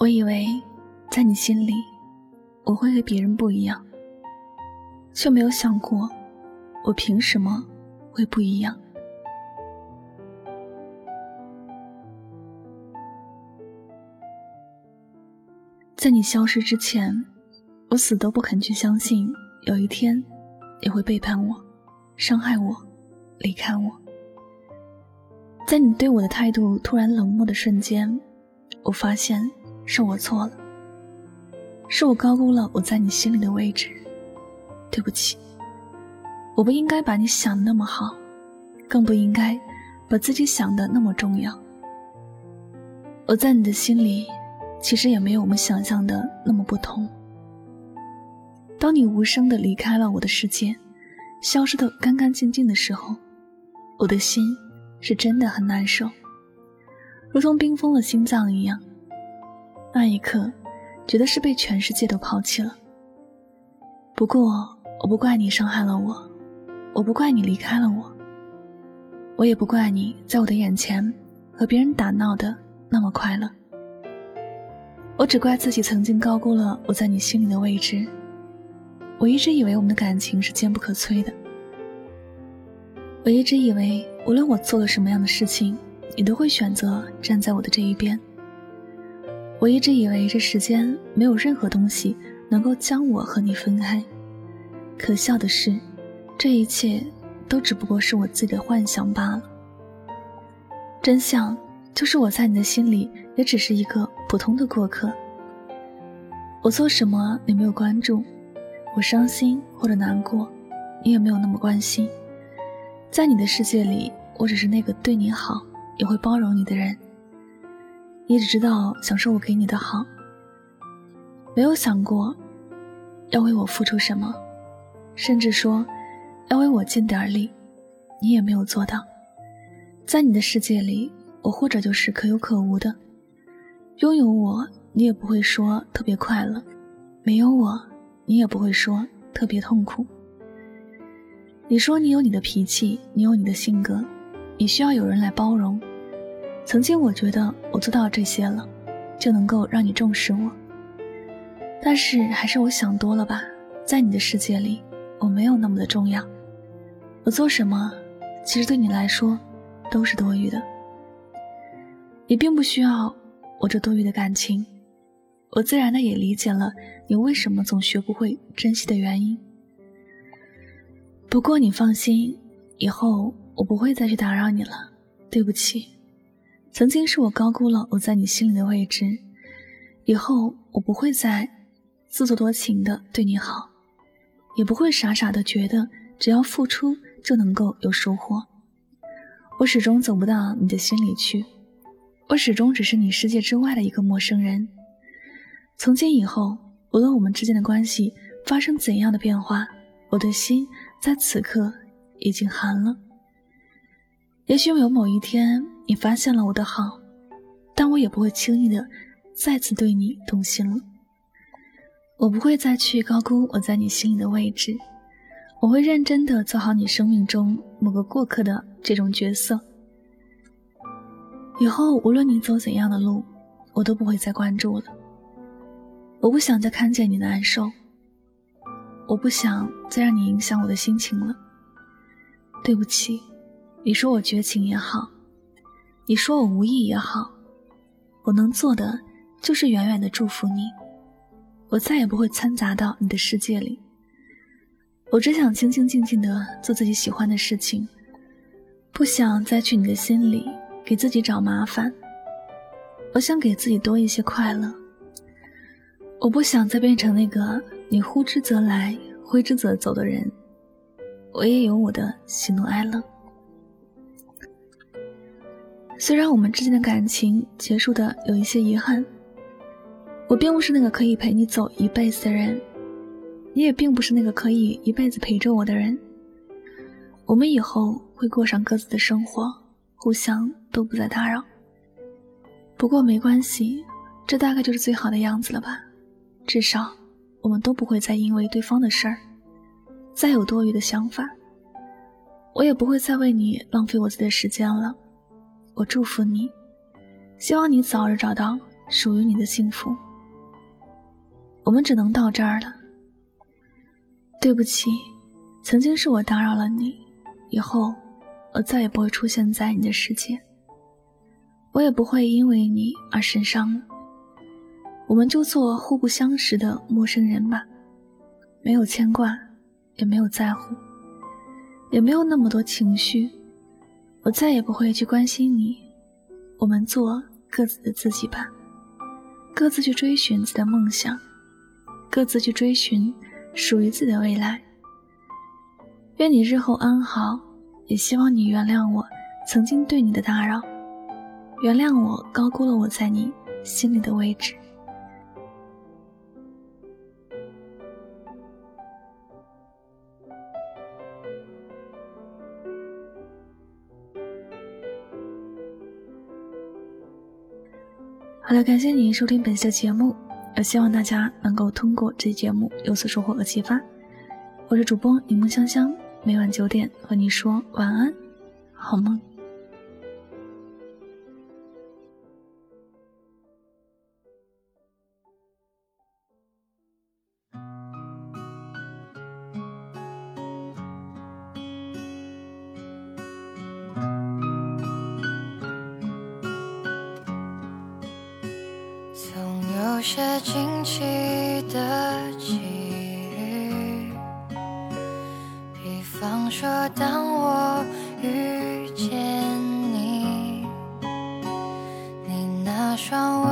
我以为，在你心里，我会和别人不一样，却没有想过，我凭什么会不一样？在你消失之前，我死都不肯去相信，有一天，你会背叛我，伤害我，离开我。在你对我的态度突然冷漠的瞬间，我发现。是我错了，是我高估了我在你心里的位置，对不起。我不应该把你想的那么好，更不应该把自己想的那么重要。我在你的心里，其实也没有我们想象的那么不同。当你无声的离开了我的世界，消失的干干净净的时候，我的心是真的很难受，如同冰封了心脏一样。那一刻，觉得是被全世界都抛弃了。不过，我不怪你伤害了我，我不怪你离开了我，我也不怪你在我的眼前和别人打闹的那么快乐。我只怪自己曾经高估了我在你心里的位置。我一直以为我们的感情是坚不可摧的。我一直以为，无论我做了什么样的事情，你都会选择站在我的这一边。我一直以为这世间没有任何东西能够将我和你分开，可笑的是，这一切都只不过是我自己的幻想罢了。真相就是我在你的心里也只是一个普通的过客。我做什么你没有关注，我伤心或者难过，你也没有那么关心。在你的世界里，我只是那个对你好也会包容你的人。你只知道享受我给你的好，没有想过要为我付出什么，甚至说要为我尽点力，你也没有做到。在你的世界里，我或者就是可有可无的，拥有我，你也不会说特别快乐；没有我，你也不会说特别痛苦。你说你有你的脾气，你有你的性格，你需要有人来包容。曾经我觉得我做到这些了，就能够让你重视我。但是还是我想多了吧，在你的世界里，我没有那么的重要。我做什么，其实对你来说，都是多余的。你并不需要我这多余的感情，我自然的也理解了你为什么总学不会珍惜的原因。不过你放心，以后我不会再去打扰你了。对不起。曾经是我高估了我在你心里的位置，以后我不会再自作多情的对你好，也不会傻傻的觉得只要付出就能够有收获。我始终走不到你的心里去，我始终只是你世界之外的一个陌生人。从今以后，无论我们之间的关系发生怎样的变化，我的心在此刻已经寒了。也许有某一天。你发现了我的好，但我也不会轻易的再次对你动心了。我不会再去高估我在你心里的位置，我会认真的做好你生命中某个过客的这种角色。以后无论你走怎样的路，我都不会再关注了。我不想再看见你难受，我不想再让你影响我的心情了。对不起，你说我绝情也好。你说我无意也好，我能做的就是远远的祝福你。我再也不会掺杂到你的世界里。我只想清清静静的做自己喜欢的事情，不想再去你的心里给自己找麻烦。我想给自己多一些快乐。我不想再变成那个你呼之则来，挥之则走的人。我也有我的喜怒哀乐。虽然我们之间的感情结束的有一些遗憾，我并不是那个可以陪你走一辈子的人，你也并不是那个可以一辈子陪着我的人。我们以后会过上各自的生活，互相都不再打扰。不过没关系，这大概就是最好的样子了吧？至少我们都不会再因为对方的事儿再有多余的想法，我也不会再为你浪费我自己的时间了。我祝福你，希望你早日找到属于你的幸福。我们只能到这儿了。对不起，曾经是我打扰了你，以后我再也不会出现在你的世界，我也不会因为你而神伤了。我们就做互不相识的陌生人吧，没有牵挂，也没有在乎，也没有那么多情绪。我再也不会去关心你，我们做各自的自己吧，各自去追寻自己的梦想，各自去追寻。属于自己的未来。愿你日后安好，也希望你原谅我曾经对你的打扰，原谅我高估了我在你心里的位置。感谢你收听本期的节目。也希望大家能够通过这节目有所收获和启发。我是主播柠檬香香，每晚九点和你说晚安，好梦。些惊奇的际遇，比方说，当我遇见你，你那双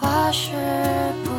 话是不